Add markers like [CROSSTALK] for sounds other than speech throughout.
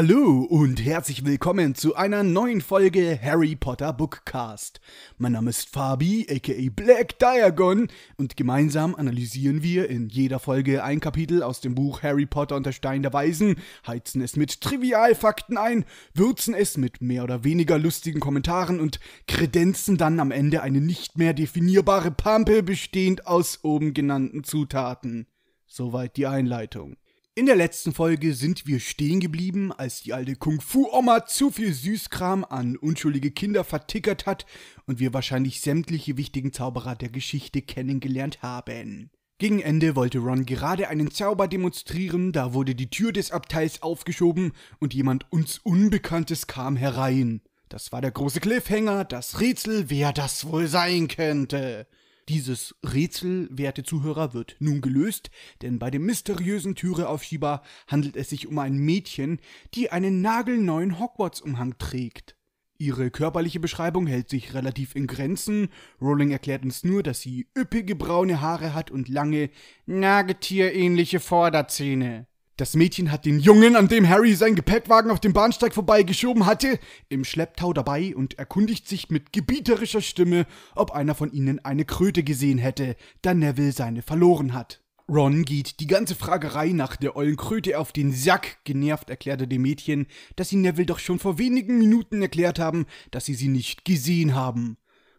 Hallo und herzlich willkommen zu einer neuen Folge Harry Potter Bookcast. Mein Name ist Fabi, aka Black Diagon, und gemeinsam analysieren wir in jeder Folge ein Kapitel aus dem Buch Harry Potter und der Stein der Weisen, heizen es mit Trivialfakten ein, würzen es mit mehr oder weniger lustigen Kommentaren und kredenzen dann am Ende eine nicht mehr definierbare Pampe bestehend aus oben genannten Zutaten. Soweit die Einleitung. In der letzten Folge sind wir stehen geblieben, als die alte Kung-Fu-Oma zu viel Süßkram an unschuldige Kinder vertickert hat und wir wahrscheinlich sämtliche wichtigen Zauberer der Geschichte kennengelernt haben. Gegen Ende wollte Ron gerade einen Zauber demonstrieren, da wurde die Tür des Abteils aufgeschoben und jemand uns Unbekanntes kam herein. Das war der große Cliffhanger, das Rätsel, wer das wohl sein könnte. Dieses Rätsel, werte Zuhörer, wird nun gelöst, denn bei dem mysteriösen Türeaufschieber handelt es sich um ein Mädchen, die einen nagelneuen Hogwarts-Umhang trägt. Ihre körperliche Beschreibung hält sich relativ in Grenzen. Rowling erklärt uns nur, dass sie üppige braune Haare hat und lange, nagetierähnliche Vorderzähne. Das Mädchen hat den Jungen, an dem Harry seinen Gepäckwagen auf dem Bahnsteig vorbeigeschoben hatte, im Schlepptau dabei und erkundigt sich mit gebieterischer Stimme, ob einer von ihnen eine Kröte gesehen hätte, da Neville seine verloren hat. Ron geht die ganze Fragerei nach der ollen Kröte auf den Sack. Genervt erklärte dem Mädchen, dass sie Neville doch schon vor wenigen Minuten erklärt haben, dass sie sie nicht gesehen haben.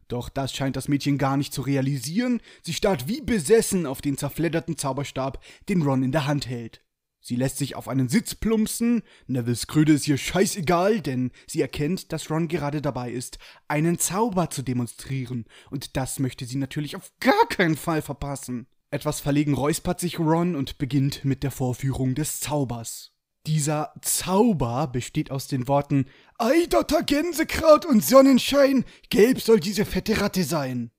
Doch das scheint das Mädchen gar nicht zu realisieren. Sie starrt wie besessen auf den zerfledderten Zauberstab, den Ron in der Hand hält. Sie lässt sich auf einen Sitz plumpsen, Nevils Kröte ist ihr scheißegal, denn sie erkennt, dass Ron gerade dabei ist, einen Zauber zu demonstrieren, und das möchte sie natürlich auf gar keinen Fall verpassen. Etwas verlegen räuspert sich Ron und beginnt mit der Vorführung des Zaubers. Dieser Zauber besteht aus den Worten Eidotter Gänsekraut und Sonnenschein, gelb soll diese fette Ratte sein.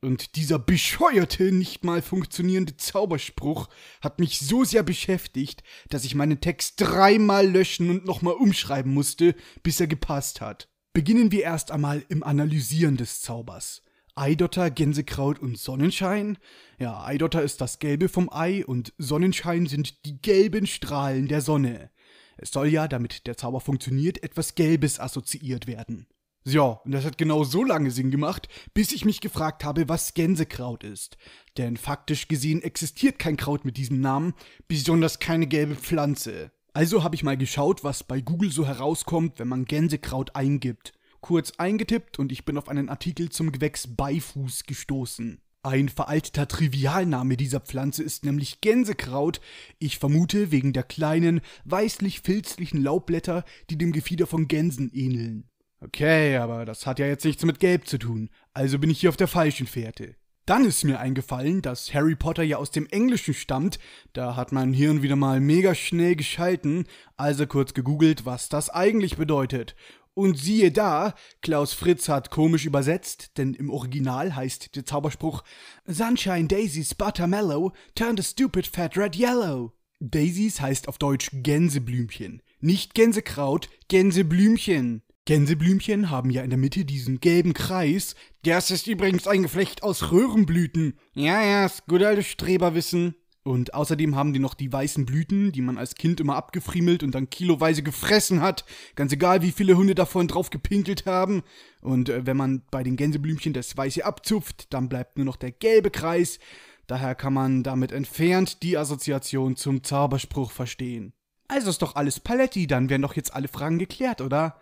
Und dieser bescheuerte, nicht mal funktionierende Zauberspruch hat mich so sehr beschäftigt, dass ich meinen Text dreimal löschen und nochmal umschreiben musste, bis er gepasst hat. Beginnen wir erst einmal im Analysieren des Zaubers. Eidotter, Gänsekraut und Sonnenschein? Ja, Eidotter ist das Gelbe vom Ei und Sonnenschein sind die gelben Strahlen der Sonne. Es soll ja, damit der Zauber funktioniert, etwas Gelbes assoziiert werden. Ja, und das hat genau so lange Sinn gemacht, bis ich mich gefragt habe, was Gänsekraut ist. Denn faktisch gesehen existiert kein Kraut mit diesem Namen, besonders keine gelbe Pflanze. Also habe ich mal geschaut, was bei Google so herauskommt, wenn man Gänsekraut eingibt. Kurz eingetippt und ich bin auf einen Artikel zum Gewächs Beifuß gestoßen. Ein veralteter Trivialname dieser Pflanze ist nämlich Gänsekraut. Ich vermute wegen der kleinen, weißlich-filzlichen Laubblätter, die dem Gefieder von Gänsen ähneln. Okay, aber das hat ja jetzt nichts mit Gelb zu tun, also bin ich hier auf der falschen Fährte. Dann ist mir eingefallen, dass Harry Potter ja aus dem Englischen stammt, da hat mein Hirn wieder mal mega schnell geschalten, also kurz gegoogelt, was das eigentlich bedeutet. Und siehe da, Klaus Fritz hat komisch übersetzt, denn im Original heißt der Zauberspruch Sunshine Daisies Buttermellow turned a stupid fat red yellow. Daisies heißt auf Deutsch Gänseblümchen. Nicht Gänsekraut, Gänseblümchen. Gänseblümchen haben ja in der Mitte diesen gelben Kreis. Das ist übrigens ein Geflecht aus Röhrenblüten. Ja, ja, ist gut altes Streberwissen. Und außerdem haben die noch die weißen Blüten, die man als Kind immer abgefriemelt und dann kiloweise gefressen hat. Ganz egal, wie viele Hunde davon drauf gepinkelt haben. Und äh, wenn man bei den Gänseblümchen das Weiße abzupft, dann bleibt nur noch der gelbe Kreis. Daher kann man damit entfernt die Assoziation zum Zauberspruch verstehen. Also ist doch alles Paletti, dann wären doch jetzt alle Fragen geklärt, oder?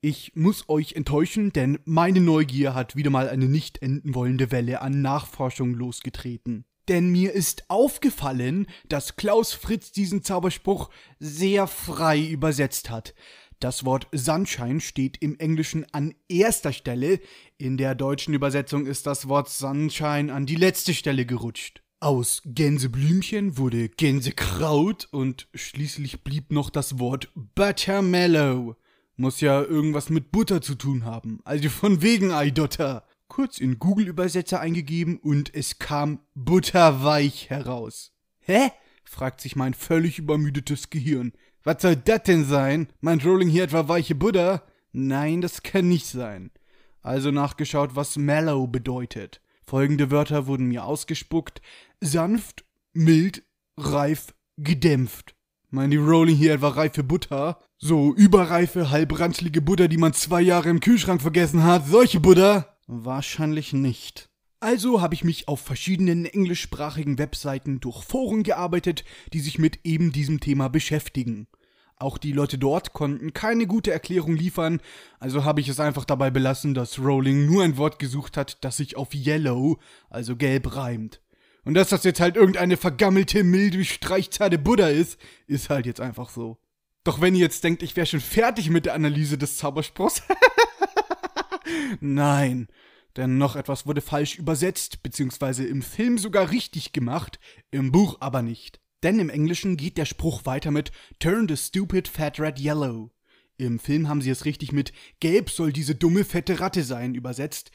Ich muss euch enttäuschen, denn meine Neugier hat wieder mal eine nicht enden wollende Welle an Nachforschung losgetreten. Denn mir ist aufgefallen, dass Klaus Fritz diesen Zauberspruch sehr frei übersetzt hat. Das Wort Sunshine steht im Englischen an erster Stelle, in der deutschen Übersetzung ist das Wort Sunshine an die letzte Stelle gerutscht. Aus Gänseblümchen wurde Gänsekraut und schließlich blieb noch das Wort Buttermellow. Muss ja irgendwas mit Butter zu tun haben. Also von wegen Eidotter. Kurz in Google-Übersetzer eingegeben und es kam butterweich heraus. Hä? fragt sich mein völlig übermüdetes Gehirn. Was soll das denn sein? Meint Rolling hier etwa weiche Butter? Nein, das kann nicht sein. Also nachgeschaut, was mellow bedeutet. Folgende Wörter wurden mir ausgespuckt. Sanft, mild, reif, gedämpft. Meinen die Rowling hier etwa reife Butter? So überreife, halbranzlige Butter, die man zwei Jahre im Kühlschrank vergessen hat? Solche Butter? Wahrscheinlich nicht. Also habe ich mich auf verschiedenen englischsprachigen Webseiten durch Foren gearbeitet, die sich mit eben diesem Thema beschäftigen. Auch die Leute dort konnten keine gute Erklärung liefern, also habe ich es einfach dabei belassen, dass Rowling nur ein Wort gesucht hat, das sich auf Yellow, also gelb, reimt. Und dass das jetzt halt irgendeine vergammelte, milde, streichzarte Buddha ist, ist halt jetzt einfach so. Doch wenn ihr jetzt denkt, ich wäre schon fertig mit der Analyse des Zauberspruchs. [LAUGHS] Nein, denn noch etwas wurde falsch übersetzt, beziehungsweise im Film sogar richtig gemacht, im Buch aber nicht. Denn im Englischen geht der Spruch weiter mit Turn the stupid fat rat yellow. Im Film haben sie es richtig mit Gelb soll diese dumme fette Ratte sein übersetzt.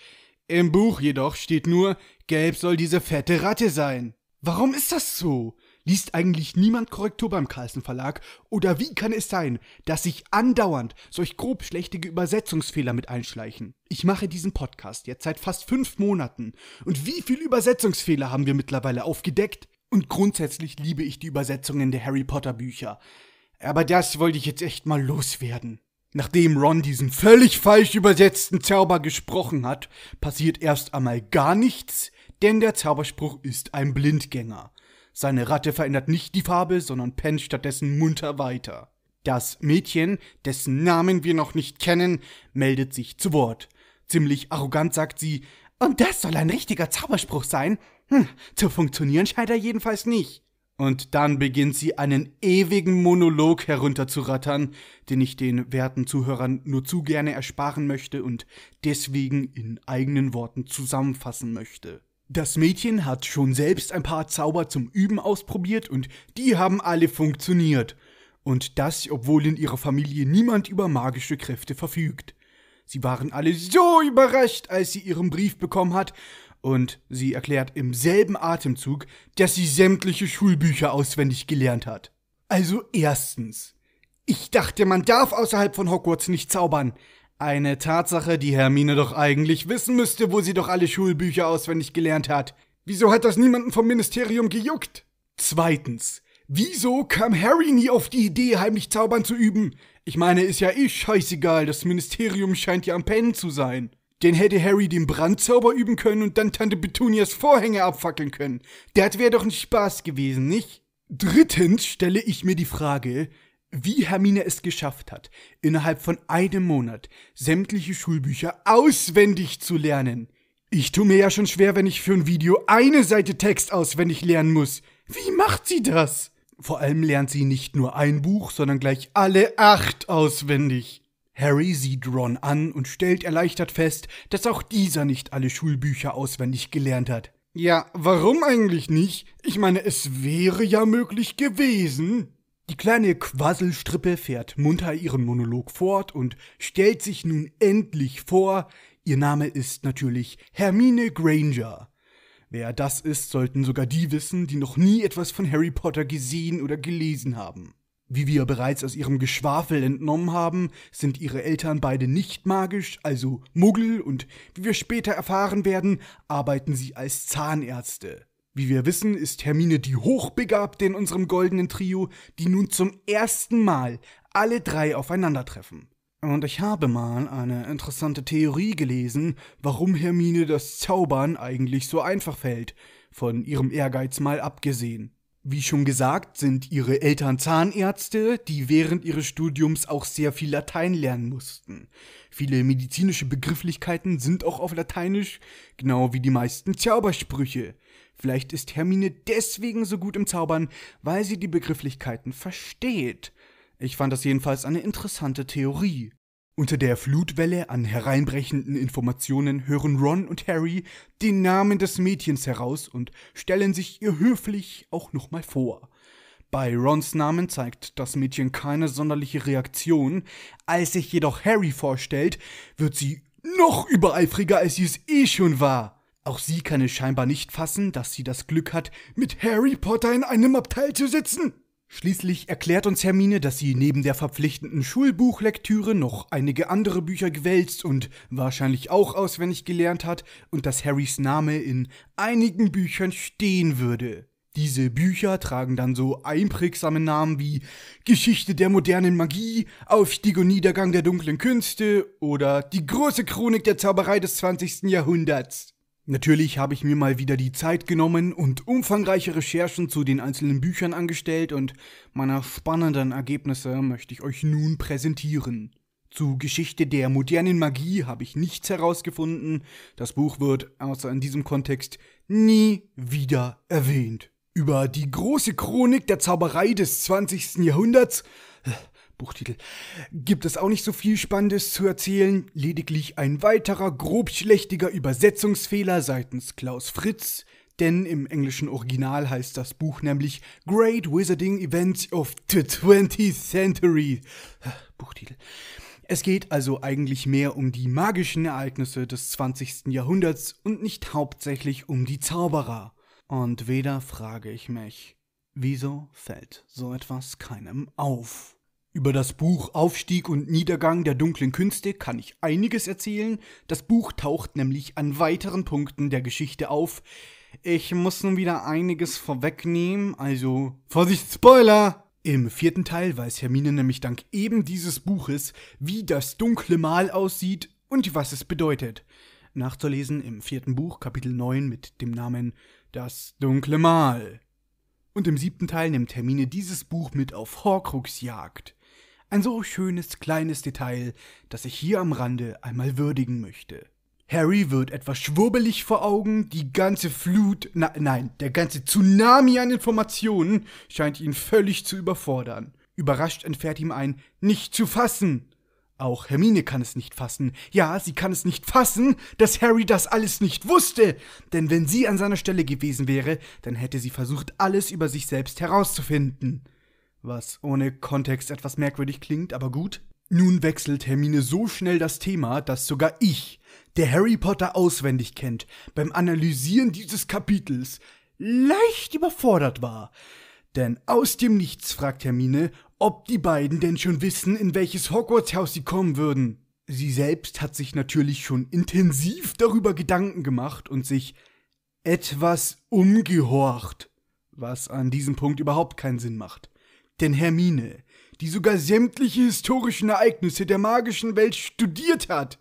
Im Buch jedoch steht nur, gelb soll diese fette Ratte sein. Warum ist das so? Liest eigentlich niemand Korrektur beim Carlsen Verlag? Oder wie kann es sein, dass sich andauernd solch grob schlechtige Übersetzungsfehler mit einschleichen? Ich mache diesen Podcast jetzt seit fast fünf Monaten. Und wie viele Übersetzungsfehler haben wir mittlerweile aufgedeckt? Und grundsätzlich liebe ich die Übersetzungen der Harry Potter Bücher. Aber das wollte ich jetzt echt mal loswerden. Nachdem Ron diesen völlig falsch übersetzten Zauber gesprochen hat, passiert erst einmal gar nichts, denn der Zauberspruch ist ein Blindgänger. Seine Ratte verändert nicht die Farbe, sondern pennt stattdessen munter weiter. Das Mädchen, dessen Namen wir noch nicht kennen, meldet sich zu Wort. Ziemlich arrogant sagt sie, und das soll ein richtiger Zauberspruch sein? Hm, zu funktionieren scheint er jedenfalls nicht. Und dann beginnt sie einen ewigen Monolog herunterzurattern, den ich den werten Zuhörern nur zu gerne ersparen möchte und deswegen in eigenen Worten zusammenfassen möchte. Das Mädchen hat schon selbst ein paar Zauber zum Üben ausprobiert und die haben alle funktioniert. Und das, obwohl in ihrer Familie niemand über magische Kräfte verfügt. Sie waren alle so überrascht, als sie ihren Brief bekommen hat, und sie erklärt im selben Atemzug, dass sie sämtliche Schulbücher auswendig gelernt hat. Also erstens. Ich dachte, man darf außerhalb von Hogwarts nicht zaubern. Eine Tatsache, die Hermine doch eigentlich wissen müsste, wo sie doch alle Schulbücher auswendig gelernt hat. Wieso hat das niemanden vom Ministerium gejuckt? Zweitens. Wieso kam Harry nie auf die Idee, heimlich zaubern zu üben? Ich meine, ist ja eh scheißegal, das Ministerium scheint ja am Pennen zu sein. Denn hätte Harry den Brandzauber üben können und dann Tante Petunias Vorhänge abfackeln können. Das wäre doch ein Spaß gewesen, nicht? Drittens stelle ich mir die Frage, wie Hermine es geschafft hat, innerhalb von einem Monat sämtliche Schulbücher auswendig zu lernen. Ich tue mir ja schon schwer, wenn ich für ein Video eine Seite Text auswendig lernen muss. Wie macht sie das? Vor allem lernt sie nicht nur ein Buch, sondern gleich alle acht auswendig. Harry sieht Ron an und stellt erleichtert fest, dass auch dieser nicht alle Schulbücher auswendig gelernt hat. Ja, warum eigentlich nicht? Ich meine, es wäre ja möglich gewesen. Die kleine Quasselstrippe fährt munter ihren Monolog fort und stellt sich nun endlich vor. Ihr Name ist natürlich Hermine Granger. Wer das ist, sollten sogar die wissen, die noch nie etwas von Harry Potter gesehen oder gelesen haben. Wie wir bereits aus ihrem Geschwafel entnommen haben, sind ihre Eltern beide nicht magisch, also Muggel, und wie wir später erfahren werden, arbeiten sie als Zahnärzte. Wie wir wissen, ist Hermine die Hochbegabte in unserem goldenen Trio, die nun zum ersten Mal alle drei aufeinandertreffen. Und ich habe mal eine interessante Theorie gelesen, warum Hermine das Zaubern eigentlich so einfach fällt, von ihrem Ehrgeiz mal abgesehen. Wie schon gesagt, sind ihre Eltern Zahnärzte, die während ihres Studiums auch sehr viel Latein lernen mussten. Viele medizinische Begrifflichkeiten sind auch auf Lateinisch, genau wie die meisten Zaubersprüche. Vielleicht ist Hermine deswegen so gut im Zaubern, weil sie die Begrifflichkeiten versteht. Ich fand das jedenfalls eine interessante Theorie. Unter der Flutwelle an hereinbrechenden Informationen hören Ron und Harry den Namen des Mädchens heraus und stellen sich ihr höflich auch nochmal vor. Bei Rons Namen zeigt das Mädchen keine sonderliche Reaktion, als sich jedoch Harry vorstellt, wird sie noch übereifriger, als sie es eh schon war. Auch sie kann es scheinbar nicht fassen, dass sie das Glück hat, mit Harry Potter in einem Abteil zu sitzen. Schließlich erklärt uns Hermine, dass sie neben der verpflichtenden Schulbuchlektüre noch einige andere Bücher gewälzt und wahrscheinlich auch auswendig gelernt hat und dass Harrys Name in einigen Büchern stehen würde. Diese Bücher tragen dann so einprägsame Namen wie Geschichte der modernen Magie, Aufstieg und Niedergang der dunklen Künste oder Die große Chronik der Zauberei des 20. Jahrhunderts. Natürlich habe ich mir mal wieder die Zeit genommen und umfangreiche Recherchen zu den einzelnen Büchern angestellt und meine spannenden Ergebnisse möchte ich euch nun präsentieren. Zu Geschichte der modernen Magie habe ich nichts herausgefunden. Das Buch wird, außer in diesem Kontext, nie wieder erwähnt. Über die große Chronik der Zauberei des 20. Jahrhunderts äh, Buchtitel. Gibt es auch nicht so viel Spannendes zu erzählen, lediglich ein weiterer grobschlächtiger Übersetzungsfehler seitens Klaus Fritz, denn im englischen Original heißt das Buch nämlich Great Wizarding Events of the 20th Century. Buchtitel. Es geht also eigentlich mehr um die magischen Ereignisse des 20. Jahrhunderts und nicht hauptsächlich um die Zauberer. Und wieder frage ich mich, wieso fällt so etwas keinem auf? Über das Buch Aufstieg und Niedergang der dunklen Künste kann ich einiges erzählen. Das Buch taucht nämlich an weiteren Punkten der Geschichte auf. Ich muss nun wieder einiges vorwegnehmen, also Vorsicht, Spoiler! Im vierten Teil weiß Hermine nämlich dank eben dieses Buches, wie das dunkle Mal aussieht und was es bedeutet. Nachzulesen im vierten Buch, Kapitel 9 mit dem Namen das dunkle Mal. Und im siebten Teil nimmt Hermine dieses Buch mit auf Horcruxjagd. Ein so schönes kleines Detail, das ich hier am Rande einmal würdigen möchte. Harry wird etwas schwurbelig vor Augen, die ganze Flut, na, nein, der ganze Tsunami an Informationen scheint ihn völlig zu überfordern. Überrascht entfährt ihm ein Nicht zu fassen. Auch Hermine kann es nicht fassen. Ja, sie kann es nicht fassen, dass Harry das alles nicht wusste. Denn wenn sie an seiner Stelle gewesen wäre, dann hätte sie versucht, alles über sich selbst herauszufinden. Was ohne Kontext etwas merkwürdig klingt, aber gut. Nun wechselt Hermine so schnell das Thema, dass sogar ich, der Harry Potter auswendig kennt, beim Analysieren dieses Kapitels leicht überfordert war. Denn aus dem Nichts fragt Hermine, ob die beiden denn schon wissen, in welches Hogwarts-Haus sie kommen würden. Sie selbst hat sich natürlich schon intensiv darüber Gedanken gemacht und sich etwas umgehorcht, was an diesem Punkt überhaupt keinen Sinn macht. Denn Hermine, die sogar sämtliche historischen Ereignisse der magischen Welt studiert hat,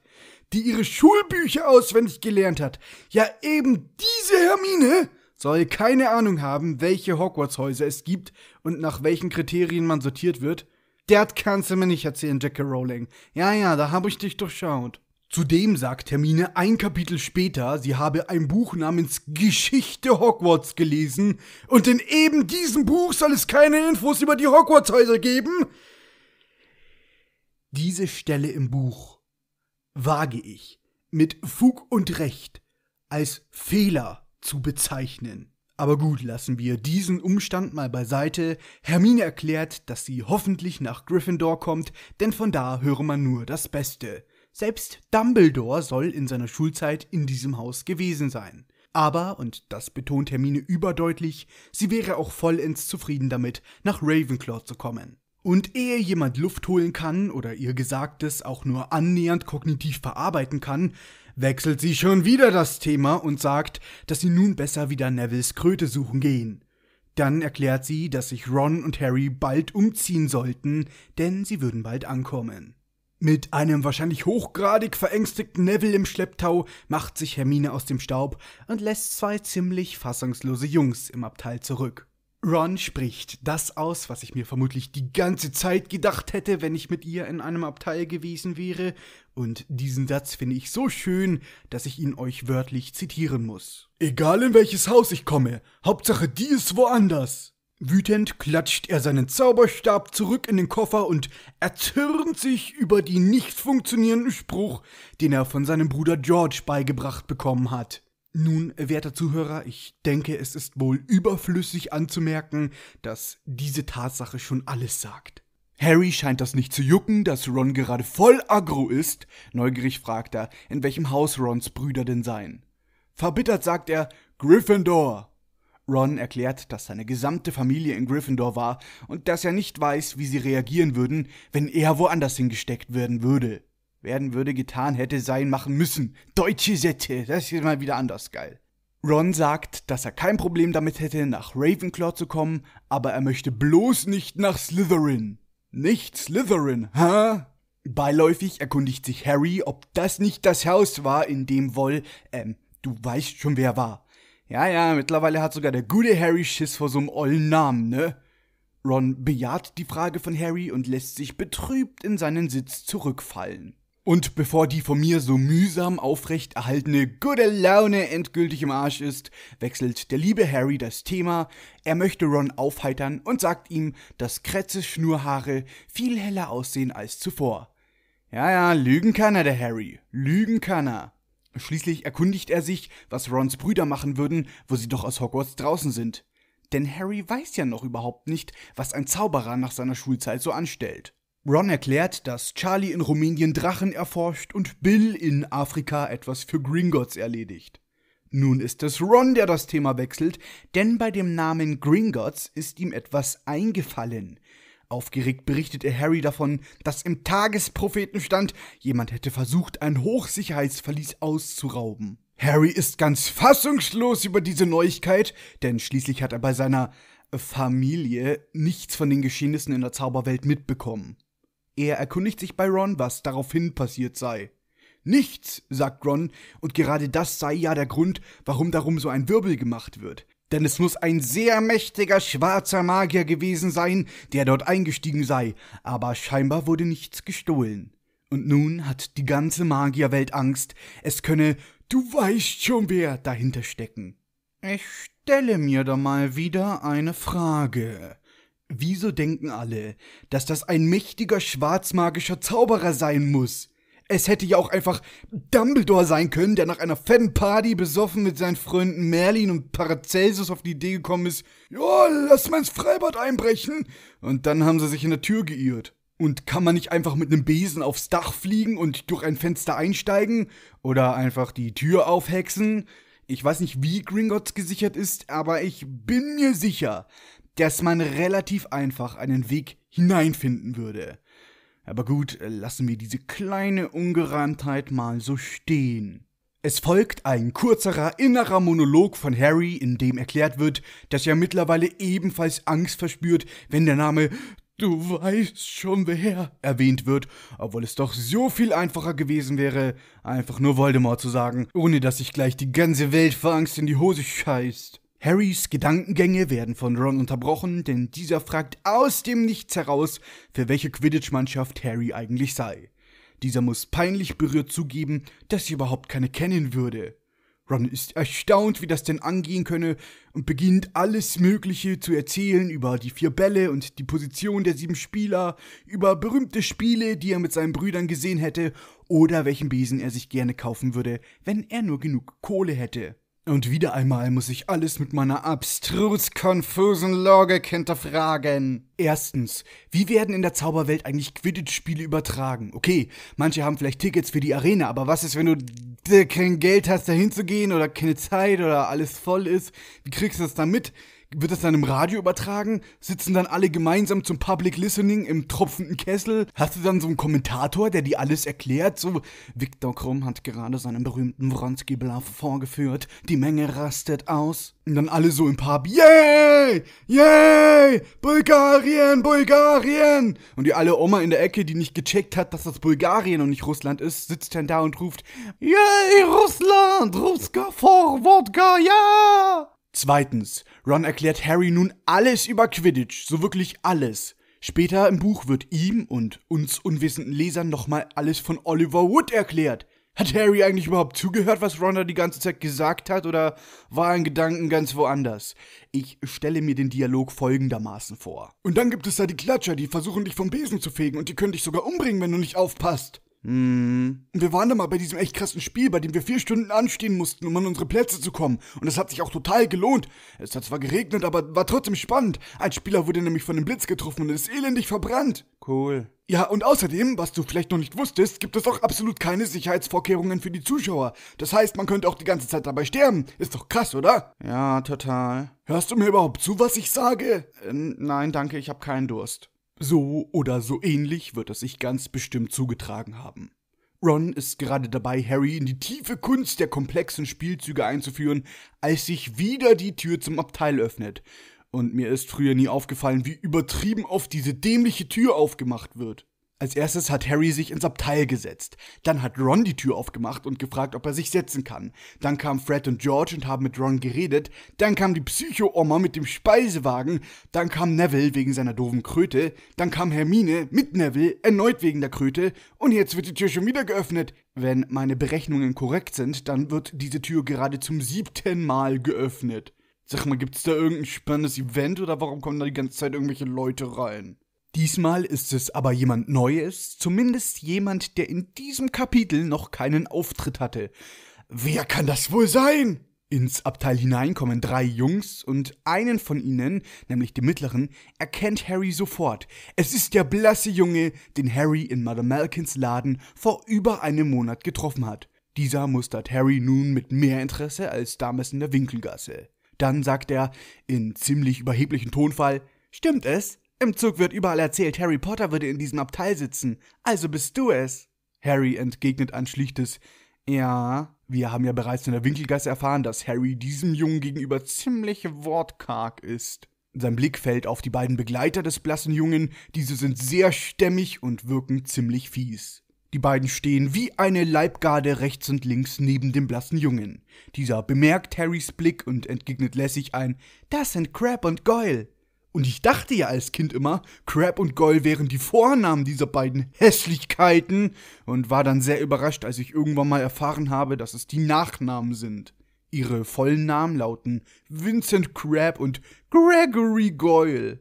die ihre Schulbücher auswendig gelernt hat, ja eben diese Hermine soll keine Ahnung haben, welche Hogwarts-Häuser es gibt und nach welchen Kriterien man sortiert wird. Das kannst du mir nicht erzählen, J.K. Rowling. Ja, ja, da habe ich dich durchschaut. Zudem sagt Hermine ein Kapitel später, sie habe ein Buch namens Geschichte Hogwarts gelesen und in eben diesem Buch soll es keine Infos über die Hogwarts-Häuser geben. Diese Stelle im Buch wage ich mit Fug und Recht als Fehler zu bezeichnen. Aber gut, lassen wir diesen Umstand mal beiseite. Hermine erklärt, dass sie hoffentlich nach Gryffindor kommt, denn von da höre man nur das Beste. Selbst Dumbledore soll in seiner Schulzeit in diesem Haus gewesen sein. Aber, und das betont Hermine überdeutlich, sie wäre auch vollends zufrieden damit, nach Ravenclaw zu kommen. Und ehe jemand Luft holen kann oder ihr Gesagtes auch nur annähernd kognitiv verarbeiten kann, wechselt sie schon wieder das Thema und sagt, dass sie nun besser wieder Nevilles Kröte suchen gehen. Dann erklärt sie, dass sich Ron und Harry bald umziehen sollten, denn sie würden bald ankommen. Mit einem wahrscheinlich hochgradig verängstigten Neville im Schlepptau macht sich Hermine aus dem Staub und lässt zwei ziemlich fassungslose Jungs im Abteil zurück. Ron spricht das aus, was ich mir vermutlich die ganze Zeit gedacht hätte, wenn ich mit ihr in einem Abteil gewesen wäre, und diesen Satz finde ich so schön, dass ich ihn euch wörtlich zitieren muss. Egal in welches Haus ich komme, Hauptsache die ist woanders. Wütend klatscht er seinen Zauberstab zurück in den Koffer und erzürnt sich über die nicht funktionierenden Spruch, den er von seinem Bruder George beigebracht bekommen hat. Nun, werter Zuhörer, ich denke, es ist wohl überflüssig anzumerken, dass diese Tatsache schon alles sagt. Harry scheint das nicht zu jucken, dass Ron gerade voll aggro ist. Neugierig fragt er, in welchem Haus Rons Brüder denn seien. Verbittert sagt er Gryffindor. Ron erklärt, dass seine gesamte Familie in Gryffindor war und dass er nicht weiß, wie sie reagieren würden, wenn er woanders hingesteckt werden würde werden würde, getan hätte, sein, machen müssen. Deutsche Sätze, das ist mal wieder anders geil. Ron sagt, dass er kein Problem damit hätte, nach Ravenclaw zu kommen, aber er möchte bloß nicht nach Slytherin. Nicht Slytherin, hä? Beiläufig erkundigt sich Harry, ob das nicht das Haus war, in dem Woll, ähm, du weißt schon wer war. Ja, ja, mittlerweile hat sogar der gute Harry Schiss vor so einem ollen Namen, ne? Ron bejaht die Frage von Harry und lässt sich betrübt in seinen Sitz zurückfallen. Und bevor die von mir so mühsam aufrecht erhaltene gute Laune endgültig im Arsch ist, wechselt der liebe Harry das Thema. Er möchte Ron aufheitern und sagt ihm, dass Kretzes Schnurhaare viel heller aussehen als zuvor. Ja, ja, lügen kann er, der Harry. Lügen kann er. Schließlich erkundigt er sich, was Rons Brüder machen würden, wo sie doch aus Hogwarts draußen sind. Denn Harry weiß ja noch überhaupt nicht, was ein Zauberer nach seiner Schulzeit so anstellt. Ron erklärt, dass Charlie in Rumänien Drachen erforscht und Bill in Afrika etwas für Gringotts erledigt. Nun ist es Ron, der das Thema wechselt, denn bei dem Namen Gringotts ist ihm etwas eingefallen. Aufgeregt berichtet er Harry davon, dass im Tagespropheten stand, jemand hätte versucht, ein Hochsicherheitsverlies auszurauben. Harry ist ganz fassungslos über diese Neuigkeit, denn schließlich hat er bei seiner Familie nichts von den Geschehnissen in der Zauberwelt mitbekommen. Er erkundigt sich bei Ron, was daraufhin passiert sei. Nichts, sagt Ron, und gerade das sei ja der Grund, warum darum so ein Wirbel gemacht wird. Denn es muss ein sehr mächtiger schwarzer Magier gewesen sein, der dort eingestiegen sei, aber scheinbar wurde nichts gestohlen. Und nun hat die ganze Magierwelt Angst, es könne, du weißt schon wer, dahinter stecken. Ich stelle mir da mal wieder eine Frage. Wieso denken alle, dass das ein mächtiger schwarzmagischer Zauberer sein muss? Es hätte ja auch einfach Dumbledore sein können, der nach einer fetten Party besoffen mit seinen Freunden Merlin und Paracelsus auf die Idee gekommen ist, ja, lass mal ins Freibad einbrechen. Und dann haben sie sich in der Tür geirrt. Und kann man nicht einfach mit einem Besen aufs Dach fliegen und durch ein Fenster einsteigen? Oder einfach die Tür aufhexen? Ich weiß nicht, wie Gringotts gesichert ist, aber ich bin mir sicher, dass man relativ einfach einen Weg hineinfinden würde. Aber gut, lassen wir diese kleine Ungereimtheit mal so stehen. Es folgt ein kurzerer innerer Monolog von Harry, in dem erklärt wird, dass er mittlerweile ebenfalls Angst verspürt, wenn der Name Du weißt schon wer erwähnt wird, obwohl es doch so viel einfacher gewesen wäre, einfach nur Voldemort zu sagen, ohne dass sich gleich die ganze Welt vor Angst in die Hose scheißt. Harrys Gedankengänge werden von Ron unterbrochen, denn dieser fragt aus dem Nichts heraus, für welche Quidditch-Mannschaft Harry eigentlich sei. Dieser muss peinlich berührt zugeben, dass sie überhaupt keine kennen würde. Ron ist erstaunt, wie das denn angehen könne, und beginnt alles Mögliche zu erzählen über die vier Bälle und die Position der sieben Spieler, über berühmte Spiele, die er mit seinen Brüdern gesehen hätte, oder welchen Besen er sich gerne kaufen würde, wenn er nur genug Kohle hätte. Und wieder einmal muss ich alles mit meiner abstrus konfusen Logik hinterfragen. Erstens, wie werden in der Zauberwelt eigentlich Quidditch-Spiele übertragen? Okay, manche haben vielleicht Tickets für die Arena, aber was ist, wenn du kein Geld hast, da hinzugehen oder keine Zeit oder alles voll ist? Wie kriegst du das dann mit? Wird das dann im Radio übertragen? Sitzen dann alle gemeinsam zum Public Listening im tropfenden Kessel? Hast du dann so einen Kommentator, der dir alles erklärt? So, Viktor Krumm hat gerade seinen berühmten Wronski-Bluff vorgeführt. Die Menge rastet aus. Und dann alle so im Pub, yay, yay, Bulgarien, Bulgarien. Und die alle Oma in der Ecke, die nicht gecheckt hat, dass das Bulgarien und nicht Russland ist, sitzt dann da und ruft, yay, Russland, Ruska vor, Wodka, ja. Zweitens, Ron erklärt Harry nun alles über Quidditch, so wirklich alles. Später im Buch wird ihm und uns unwissenden Lesern nochmal alles von Oliver Wood erklärt. Hat Harry eigentlich überhaupt zugehört, was Ron da die ganze Zeit gesagt hat, oder war ein Gedanken ganz woanders? Ich stelle mir den Dialog folgendermaßen vor. Und dann gibt es da die Klatscher, die versuchen dich vom Besen zu fegen und die können dich sogar umbringen, wenn du nicht aufpasst. Hm. Und wir waren da mal bei diesem echt krassen Spiel, bei dem wir vier Stunden anstehen mussten, um an unsere Plätze zu kommen. Und es hat sich auch total gelohnt. Es hat zwar geregnet, aber war trotzdem spannend. Ein Spieler wurde nämlich von einem Blitz getroffen und ist elendig verbrannt. Cool. Ja, und außerdem, was du vielleicht noch nicht wusstest, gibt es auch absolut keine Sicherheitsvorkehrungen für die Zuschauer. Das heißt, man könnte auch die ganze Zeit dabei sterben. Ist doch krass, oder? Ja, total. Hörst du mir überhaupt zu, was ich sage? Äh, nein, danke, ich habe keinen Durst. So oder so ähnlich wird es sich ganz bestimmt zugetragen haben. Ron ist gerade dabei, Harry in die tiefe Kunst der komplexen Spielzüge einzuführen, als sich wieder die Tür zum Abteil öffnet. Und mir ist früher nie aufgefallen, wie übertrieben oft diese dämliche Tür aufgemacht wird. Als erstes hat Harry sich ins Abteil gesetzt. Dann hat Ron die Tür aufgemacht und gefragt, ob er sich setzen kann. Dann kamen Fred und George und haben mit Ron geredet. Dann kam die Psycho-Oma mit dem Speisewagen. Dann kam Neville wegen seiner doofen Kröte. Dann kam Hermine mit Neville, erneut wegen der Kröte. Und jetzt wird die Tür schon wieder geöffnet. Wenn meine Berechnungen korrekt sind, dann wird diese Tür gerade zum siebten Mal geöffnet. Sag mal, gibt's da irgendein spannendes Event oder warum kommen da die ganze Zeit irgendwelche Leute rein? Diesmal ist es aber jemand Neues, zumindest jemand, der in diesem Kapitel noch keinen Auftritt hatte. Wer kann das wohl sein? Ins Abteil hinein kommen drei Jungs und einen von ihnen, nämlich den mittleren, erkennt Harry sofort. Es ist der blasse Junge, den Harry in Mother Malkins Laden vor über einem Monat getroffen hat. Dieser mustert Harry nun mit mehr Interesse als damals in der Winkelgasse. Dann sagt er in ziemlich überheblichem Tonfall: Stimmt es? Im Zug wird überall erzählt, Harry Potter würde in diesem Abteil sitzen. Also bist du es. Harry entgegnet ein schlichtes Ja. Wir haben ja bereits in der Winkelgasse erfahren, dass Harry diesem Jungen gegenüber ziemlich wortkarg ist. Sein Blick fällt auf die beiden Begleiter des blassen Jungen, diese sind sehr stämmig und wirken ziemlich fies. Die beiden stehen wie eine Leibgarde rechts und links neben dem blassen Jungen. Dieser bemerkt Harrys Blick und entgegnet lässig ein Das sind Crab und Goyle. Und ich dachte ja als Kind immer, Crab und Goyle wären die Vornamen dieser beiden Hässlichkeiten und war dann sehr überrascht, als ich irgendwann mal erfahren habe, dass es die Nachnamen sind. Ihre vollen Namen lauten Vincent Crab und Gregory Goyle.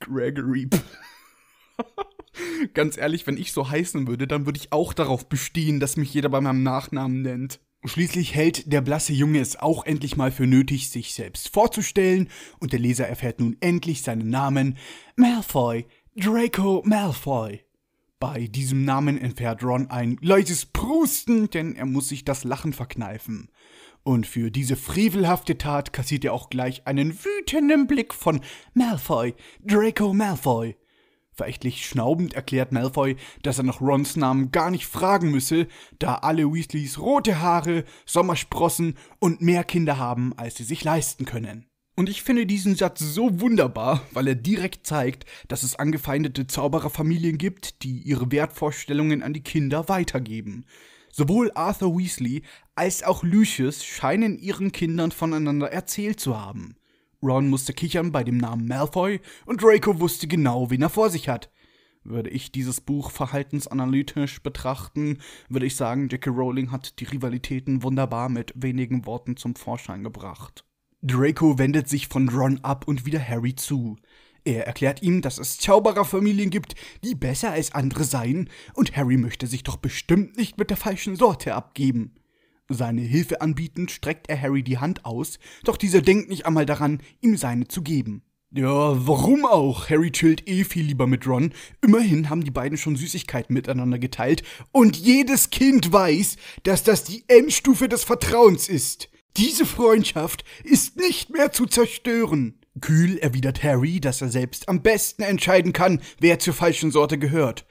Gregory. [LAUGHS] Ganz ehrlich, wenn ich so heißen würde, dann würde ich auch darauf bestehen, dass mich jeder bei meinem Nachnamen nennt. Schließlich hält der blasse Junge es auch endlich mal für nötig, sich selbst vorzustellen, und der Leser erfährt nun endlich seinen Namen Malfoy, Draco Malfoy. Bei diesem Namen entfährt Ron ein leises Prusten, denn er muss sich das Lachen verkneifen. Und für diese frevelhafte Tat kassiert er auch gleich einen wütenden Blick von Malfoy, Draco Malfoy. Verächtlich schnaubend erklärt Malfoy, dass er nach Rons Namen gar nicht fragen müsse, da alle Weasleys rote Haare, Sommersprossen und mehr Kinder haben, als sie sich leisten können. Und ich finde diesen Satz so wunderbar, weil er direkt zeigt, dass es angefeindete Zaubererfamilien gibt, die ihre Wertvorstellungen an die Kinder weitergeben. Sowohl Arthur Weasley als auch Lucius scheinen ihren Kindern voneinander erzählt zu haben. Ron musste kichern bei dem Namen Malfoy und Draco wusste genau, wen er vor sich hat. Würde ich dieses Buch verhaltensanalytisch betrachten, würde ich sagen, J.K. Rowling hat die Rivalitäten wunderbar mit wenigen Worten zum Vorschein gebracht. Draco wendet sich von Ron ab und wieder Harry zu. Er erklärt ihm, dass es Zaubererfamilien gibt, die besser als andere seien, und Harry möchte sich doch bestimmt nicht mit der falschen Sorte abgeben. Seine Hilfe anbietend streckt er Harry die Hand aus, doch dieser denkt nicht einmal daran, ihm seine zu geben. Ja, warum auch? Harry chillt eh viel lieber mit Ron. Immerhin haben die beiden schon Süßigkeiten miteinander geteilt. Und jedes Kind weiß, dass das die Endstufe des Vertrauens ist. Diese Freundschaft ist nicht mehr zu zerstören. Kühl erwidert Harry, dass er selbst am besten entscheiden kann, wer zur falschen Sorte gehört.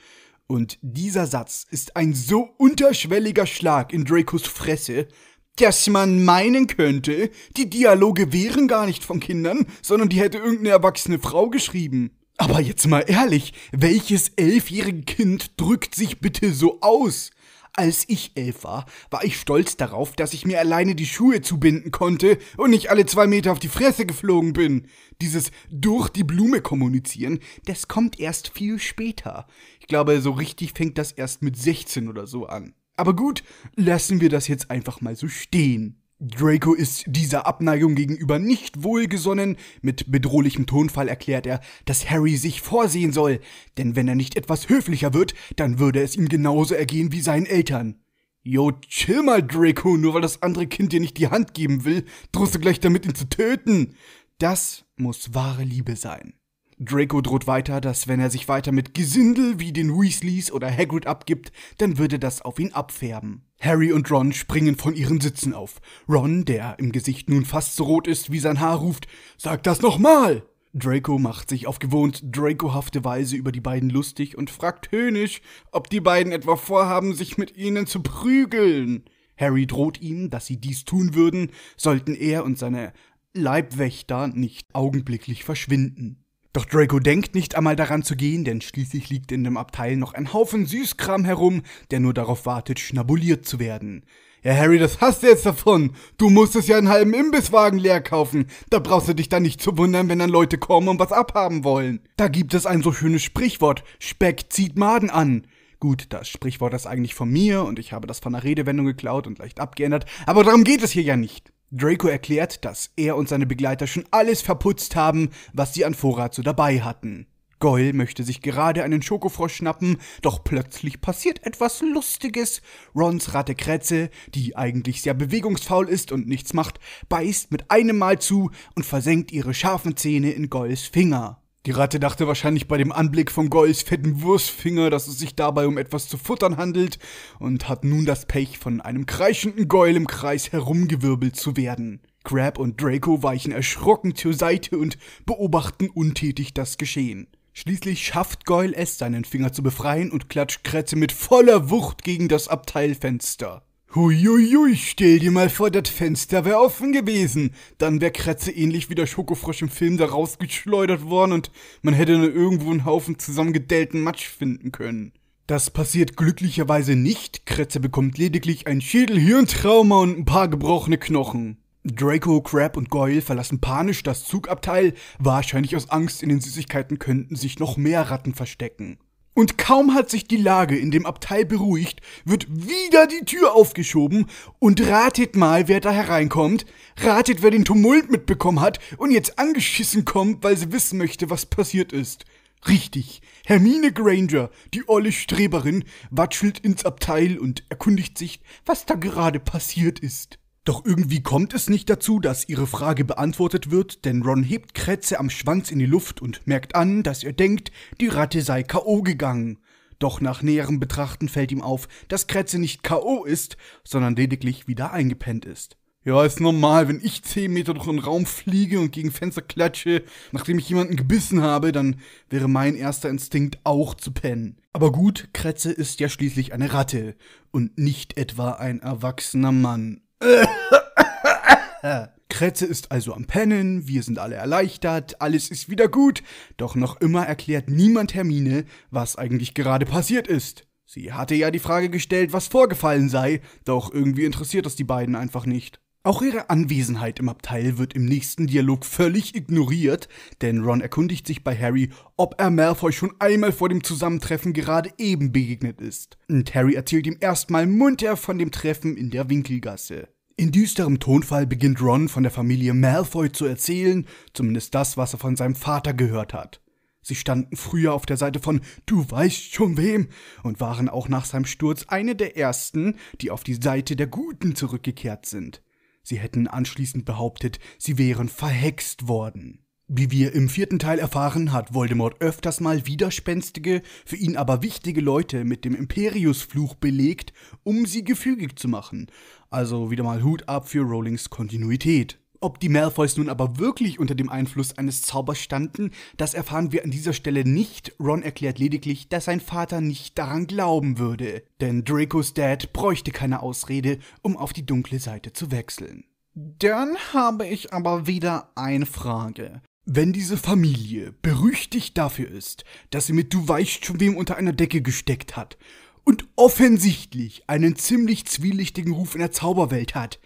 Und dieser Satz ist ein so unterschwelliger Schlag in Dracos Fresse, dass man meinen könnte, die Dialoge wären gar nicht von Kindern, sondern die hätte irgendeine erwachsene Frau geschrieben. Aber jetzt mal ehrlich, welches elfjährige Kind drückt sich bitte so aus? Als ich elf war, war ich stolz darauf, dass ich mir alleine die Schuhe zubinden konnte und nicht alle zwei Meter auf die Fresse geflogen bin. Dieses durch die Blume kommunizieren, das kommt erst viel später. Ich glaube, so richtig fängt das erst mit 16 oder so an. Aber gut, lassen wir das jetzt einfach mal so stehen. Draco ist dieser Abneigung gegenüber nicht wohlgesonnen. Mit bedrohlichem Tonfall erklärt er, dass Harry sich vorsehen soll, denn wenn er nicht etwas höflicher wird, dann würde es ihm genauso ergehen wie seinen Eltern. Jo, chill mal, Draco, nur weil das andere Kind dir nicht die Hand geben will, drohst du gleich damit, ihn zu töten. Das muss wahre Liebe sein. Draco droht weiter, dass wenn er sich weiter mit Gesindel wie den Weasleys oder Hagrid abgibt, dann würde das auf ihn abfärben. Harry und Ron springen von ihren Sitzen auf. Ron, der im Gesicht nun fast so rot ist wie sein Haar, ruft: Sag das nochmal! Draco macht sich auf gewohnt Dracohafte Weise über die beiden lustig und fragt höhnisch, ob die beiden etwa vorhaben, sich mit ihnen zu prügeln. Harry droht ihm, dass sie dies tun würden, sollten er und seine Leibwächter nicht augenblicklich verschwinden. Doch Draco denkt nicht einmal daran zu gehen, denn schließlich liegt in dem Abteil noch ein Haufen Süßkram herum, der nur darauf wartet, schnabuliert zu werden. Ja, Harry, das hast du jetzt davon. Du musstest ja einen halben Imbisswagen leer kaufen. Da brauchst du dich dann nicht zu wundern, wenn dann Leute kommen und was abhaben wollen. Da gibt es ein so schönes Sprichwort. Speck zieht Maden an. Gut, das Sprichwort ist eigentlich von mir und ich habe das von einer Redewendung geklaut und leicht abgeändert, aber darum geht es hier ja nicht. Draco erklärt, dass er und seine Begleiter schon alles verputzt haben, was sie an Vorrat so dabei hatten. Goyle möchte sich gerade einen Schokofrosch schnappen, doch plötzlich passiert etwas Lustiges. Rons Ratte Krätze, die eigentlich sehr bewegungsfaul ist und nichts macht, beißt mit einem Mal zu und versenkt ihre scharfen Zähne in Goyles Finger. Die Ratte dachte wahrscheinlich bei dem Anblick von Goyles fetten Wurstfinger, dass es sich dabei um etwas zu futtern handelt und hat nun das Pech, von einem kreischenden Goyle im Kreis herumgewirbelt zu werden. Crab und Draco weichen erschrocken zur Seite und beobachten untätig das Geschehen. Schließlich schafft Goyle es, seinen Finger zu befreien und klatscht Kretze mit voller Wucht gegen das Abteilfenster. Huiuiui, stell dir mal vor, das Fenster wäre offen gewesen. Dann wäre Kretze ähnlich wie der Schokofrosch im Film da rausgeschleudert worden und man hätte nur irgendwo einen Haufen zusammengedellten Matsch finden können. Das passiert glücklicherweise nicht. Kretze bekommt lediglich ein Schädel-Hirntrauma und ein paar gebrochene Knochen. Draco, Crab und Goyle verlassen panisch das Zugabteil. Wahrscheinlich aus Angst, in den Süßigkeiten könnten sich noch mehr Ratten verstecken. Und kaum hat sich die Lage in dem Abteil beruhigt, wird wieder die Tür aufgeschoben und ratet mal, wer da hereinkommt. Ratet, wer den Tumult mitbekommen hat und jetzt angeschissen kommt, weil sie wissen möchte, was passiert ist. Richtig, Hermine Granger, die olle Streberin, watschelt ins Abteil und erkundigt sich, was da gerade passiert ist. Doch irgendwie kommt es nicht dazu, dass ihre Frage beantwortet wird, denn Ron hebt Kretze am Schwanz in die Luft und merkt an, dass er denkt, die Ratte sei K.O. gegangen. Doch nach näherem Betrachten fällt ihm auf, dass Kretze nicht K.O. ist, sondern lediglich wieder eingepennt ist. Ja, ist normal, wenn ich 10 Meter durch den Raum fliege und gegen Fenster klatsche, nachdem ich jemanden gebissen habe, dann wäre mein erster Instinkt auch zu pennen. Aber gut, Kretze ist ja schließlich eine Ratte und nicht etwa ein erwachsener Mann. [LAUGHS] Kretze ist also am Pennen, wir sind alle erleichtert, alles ist wieder gut, doch noch immer erklärt niemand Hermine, was eigentlich gerade passiert ist. Sie hatte ja die Frage gestellt, was vorgefallen sei, doch irgendwie interessiert das die beiden einfach nicht. Auch ihre Anwesenheit im Abteil wird im nächsten Dialog völlig ignoriert, denn Ron erkundigt sich bei Harry, ob er Malfoy schon einmal vor dem Zusammentreffen gerade eben begegnet ist. Und Harry erzählt ihm erstmal munter von dem Treffen in der Winkelgasse. In düsterem Tonfall beginnt Ron von der Familie Malfoy zu erzählen, zumindest das, was er von seinem Vater gehört hat. Sie standen früher auf der Seite von Du weißt schon wem und waren auch nach seinem Sturz eine der ersten, die auf die Seite der Guten zurückgekehrt sind. Sie hätten anschließend behauptet, sie wären verhext worden. Wie wir im vierten Teil erfahren, hat Voldemort öfters mal widerspenstige, für ihn aber wichtige Leute mit dem Imperiusfluch belegt, um sie gefügig zu machen. Also wieder mal Hut ab für Rowlings Kontinuität. Ob die Malfoys nun aber wirklich unter dem Einfluss eines Zaubers standen, das erfahren wir an dieser Stelle nicht. Ron erklärt lediglich, dass sein Vater nicht daran glauben würde. Denn Dracos Dad bräuchte keine Ausrede, um auf die dunkle Seite zu wechseln. Dann habe ich aber wieder eine Frage. Wenn diese Familie berüchtigt dafür ist, dass sie mit du weißt schon wem unter einer Decke gesteckt hat und offensichtlich einen ziemlich zwielichtigen Ruf in der Zauberwelt hat,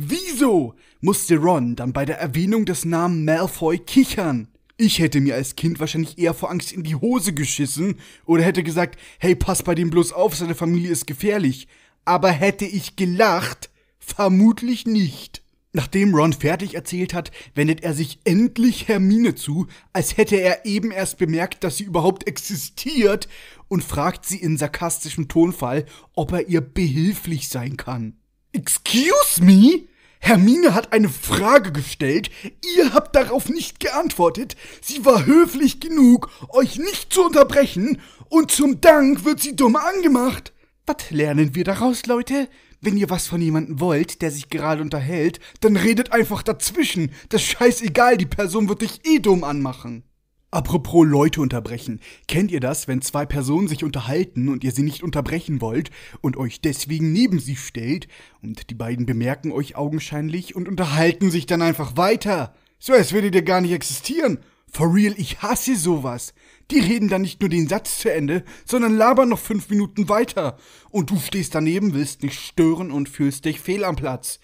Wieso musste Ron dann bei der Erwähnung des Namen Malfoy kichern? Ich hätte mir als Kind wahrscheinlich eher vor Angst in die Hose geschissen oder hätte gesagt, hey, pass bei dem bloß auf, seine Familie ist gefährlich. Aber hätte ich gelacht? Vermutlich nicht. Nachdem Ron fertig erzählt hat, wendet er sich endlich Hermine zu, als hätte er eben erst bemerkt, dass sie überhaupt existiert, und fragt sie in sarkastischem Tonfall, ob er ihr behilflich sein kann. Excuse me? Hermine hat eine Frage gestellt, ihr habt darauf nicht geantwortet, sie war höflich genug, euch nicht zu unterbrechen, und zum Dank wird sie dumm angemacht. Was lernen wir daraus, Leute? wenn ihr was von jemandem wollt, der sich gerade unterhält, dann redet einfach dazwischen. Das scheißegal, die Person wird dich eh dumm anmachen. Apropos Leute unterbrechen. Kennt ihr das, wenn zwei Personen sich unterhalten und ihr sie nicht unterbrechen wollt und euch deswegen neben sie stellt und die beiden bemerken euch augenscheinlich und unterhalten sich dann einfach weiter? So als würdet ihr gar nicht existieren. For real, ich hasse sowas. Die reden dann nicht nur den Satz zu Ende, sondern labern noch fünf Minuten weiter. Und du stehst daneben, willst nicht stören und fühlst dich fehl am Platz.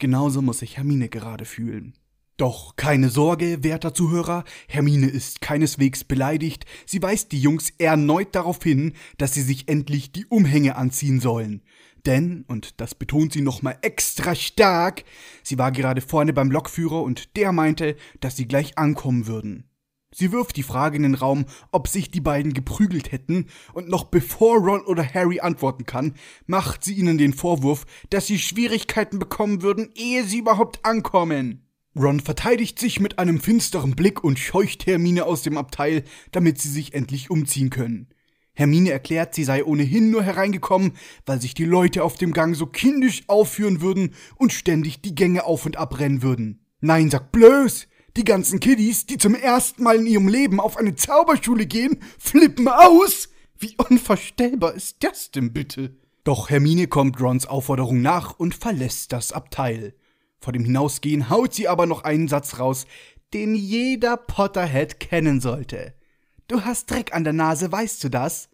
Genauso muss sich Hermine gerade fühlen. Doch keine Sorge, werter Zuhörer, Hermine ist keineswegs beleidigt, sie weist die Jungs erneut darauf hin, dass sie sich endlich die Umhänge anziehen sollen. Denn, und das betont sie nochmal extra stark, sie war gerade vorne beim Lokführer und der meinte, dass sie gleich ankommen würden. Sie wirft die Frage in den Raum, ob sich die beiden geprügelt hätten, und noch bevor Ron oder Harry antworten kann, macht sie ihnen den Vorwurf, dass sie Schwierigkeiten bekommen würden, ehe sie überhaupt ankommen. Ron verteidigt sich mit einem finsteren Blick und scheucht Hermine aus dem Abteil, damit sie sich endlich umziehen können. Hermine erklärt, sie sei ohnehin nur hereingekommen, weil sich die Leute auf dem Gang so kindisch aufführen würden und ständig die Gänge auf und ab rennen würden. Nein, sag bloß! Die ganzen Kiddies, die zum ersten Mal in ihrem Leben auf eine Zauberschule gehen, flippen aus! Wie unvorstellbar ist das denn bitte? Doch Hermine kommt Rons Aufforderung nach und verlässt das Abteil. Vor dem Hinausgehen haut sie aber noch einen Satz raus, den jeder Potterhead kennen sollte. Du hast Dreck an der Nase, weißt du das?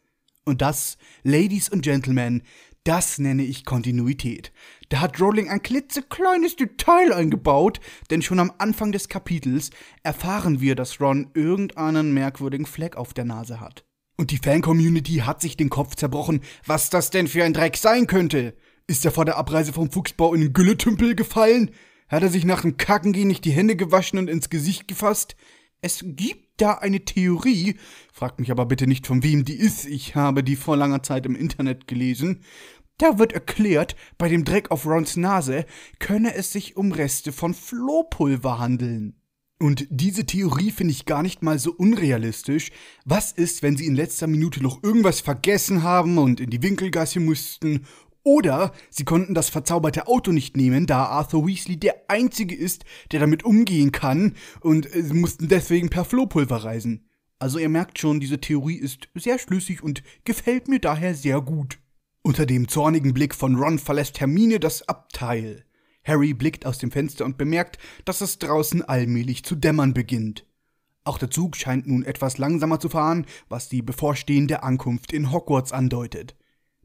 Und das, Ladies und Gentlemen, das nenne ich Kontinuität. Da hat Rowling ein klitzekleines Detail eingebaut, denn schon am Anfang des Kapitels erfahren wir, dass Ron irgendeinen merkwürdigen Fleck auf der Nase hat. Und die Fan-Community hat sich den Kopf zerbrochen, was das denn für ein Dreck sein könnte. Ist er vor der Abreise vom Fuchsbau in den Gülletümpel gefallen? Hat er sich nach dem Kackengehen nicht die Hände gewaschen und ins Gesicht gefasst? Es gibt da eine Theorie, fragt mich aber bitte nicht von wem die ist, ich habe die vor langer Zeit im Internet gelesen. Da wird erklärt, bei dem Dreck auf Rons Nase könne es sich um Reste von Flohpulver handeln. Und diese Theorie finde ich gar nicht mal so unrealistisch. Was ist, wenn sie in letzter Minute noch irgendwas vergessen haben und in die Winkelgasse mussten oder sie konnten das verzauberte Auto nicht nehmen, da Arthur Weasley der Einzige ist, der damit umgehen kann, und äh, sie mussten deswegen per Flohpulver reisen. Also ihr merkt schon, diese Theorie ist sehr schlüssig und gefällt mir daher sehr gut. Unter dem zornigen Blick von Ron verlässt Hermine das Abteil. Harry blickt aus dem Fenster und bemerkt, dass es draußen allmählich zu dämmern beginnt. Auch der Zug scheint nun etwas langsamer zu fahren, was die bevorstehende Ankunft in Hogwarts andeutet.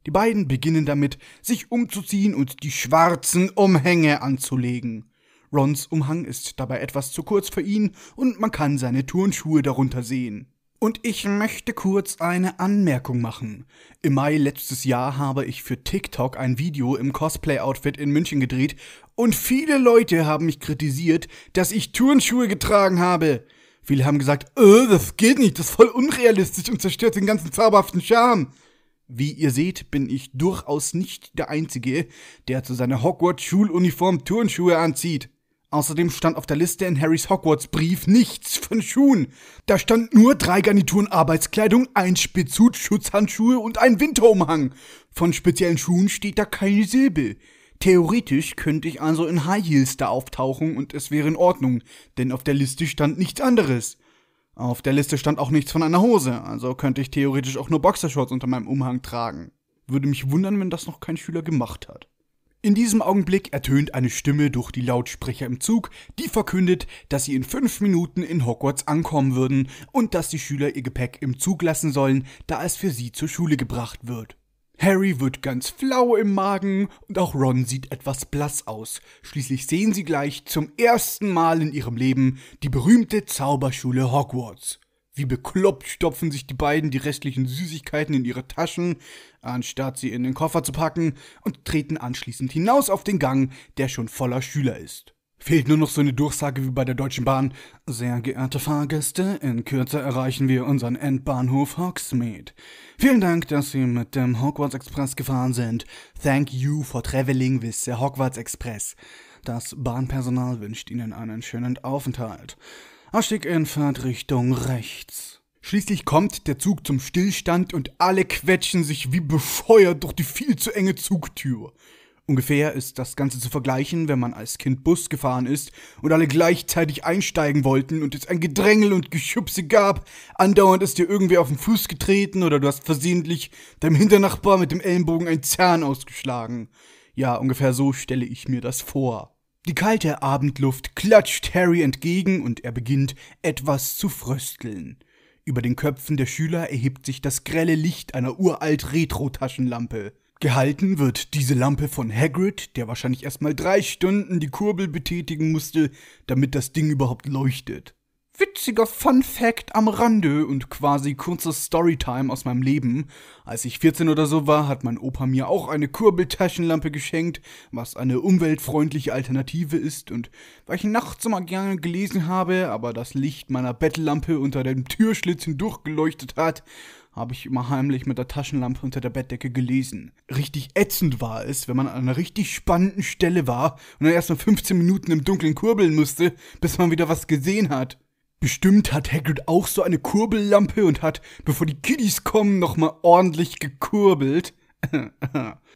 Die beiden beginnen damit, sich umzuziehen und die schwarzen Umhänge anzulegen. Rons Umhang ist dabei etwas zu kurz für ihn und man kann seine Turnschuhe darunter sehen. Und ich möchte kurz eine Anmerkung machen. Im Mai letztes Jahr habe ich für TikTok ein Video im Cosplay-Outfit in München gedreht und viele Leute haben mich kritisiert, dass ich Turnschuhe getragen habe. Viele haben gesagt, äh, das geht nicht, das ist voll unrealistisch und zerstört den ganzen zauberhaften Charme. Wie ihr seht, bin ich durchaus nicht der Einzige, der zu seiner Hogwarts-Schuluniform Turnschuhe anzieht. Außerdem stand auf der Liste in Harrys Hogwarts-Brief nichts von Schuhen. Da stand nur drei Garnituren Arbeitskleidung, ein Spitzhut, Schutzhandschuhe und ein Winterumhang. Von speziellen Schuhen steht da keine Silbe. Theoretisch könnte ich also in High Heels da auftauchen und es wäre in Ordnung, denn auf der Liste stand nichts anderes. Auf der Liste stand auch nichts von einer Hose, also könnte ich theoretisch auch nur Boxershorts unter meinem Umhang tragen. Würde mich wundern, wenn das noch kein Schüler gemacht hat. In diesem Augenblick ertönt eine Stimme durch die Lautsprecher im Zug, die verkündet, dass sie in fünf Minuten in Hogwarts ankommen würden und dass die Schüler ihr Gepäck im Zug lassen sollen, da es für sie zur Schule gebracht wird. Harry wird ganz flau im Magen und auch Ron sieht etwas blass aus. Schließlich sehen sie gleich zum ersten Mal in ihrem Leben die berühmte Zauberschule Hogwarts. Wie bekloppt stopfen sich die beiden die restlichen Süßigkeiten in ihre Taschen, anstatt sie in den Koffer zu packen, und treten anschließend hinaus auf den Gang, der schon voller Schüler ist. Fehlt nur noch so eine Durchsage wie bei der Deutschen Bahn. Sehr geehrte Fahrgäste, in Kürze erreichen wir unseren Endbahnhof Hogsmeade. Vielen Dank, dass Sie mit dem Hogwarts Express gefahren sind. Thank you for traveling with the Hogwarts Express. Das Bahnpersonal wünscht Ihnen einen schönen Aufenthalt. Ausstieg in Fahrtrichtung rechts. Schließlich kommt der Zug zum Stillstand und alle quetschen sich wie befeuert durch die viel zu enge Zugtür. Ungefähr ist das Ganze zu vergleichen, wenn man als Kind Bus gefahren ist und alle gleichzeitig einsteigen wollten und es ein Gedrängel und Geschubse gab. Andauernd ist dir irgendwer auf den Fuß getreten oder du hast versehentlich deinem Hinternachbar mit dem Ellenbogen ein Zahn ausgeschlagen. Ja, ungefähr so stelle ich mir das vor. Die kalte Abendluft klatscht Harry entgegen und er beginnt etwas zu frösteln. Über den Köpfen der Schüler erhebt sich das grelle Licht einer uralt Retro-Taschenlampe. Gehalten wird diese Lampe von Hagrid, der wahrscheinlich erstmal drei Stunden die Kurbel betätigen musste, damit das Ding überhaupt leuchtet. Witziger Fun Fact am Rande und quasi kurzer Storytime aus meinem Leben. Als ich 14 oder so war, hat mein Opa mir auch eine Kurbeltaschenlampe geschenkt, was eine umweltfreundliche Alternative ist und weil ich nachts immer gerne gelesen habe, aber das Licht meiner Bettlampe unter dem Türschlitz hindurchgeleuchtet hat, habe ich immer heimlich mit der Taschenlampe unter der Bettdecke gelesen. Richtig ätzend war es, wenn man an einer richtig spannenden Stelle war und dann erst mal 15 Minuten im Dunkeln kurbeln musste, bis man wieder was gesehen hat. Bestimmt hat Hagrid auch so eine Kurbellampe und hat, bevor die Kiddies kommen, nochmal ordentlich gekurbelt. [LAUGHS]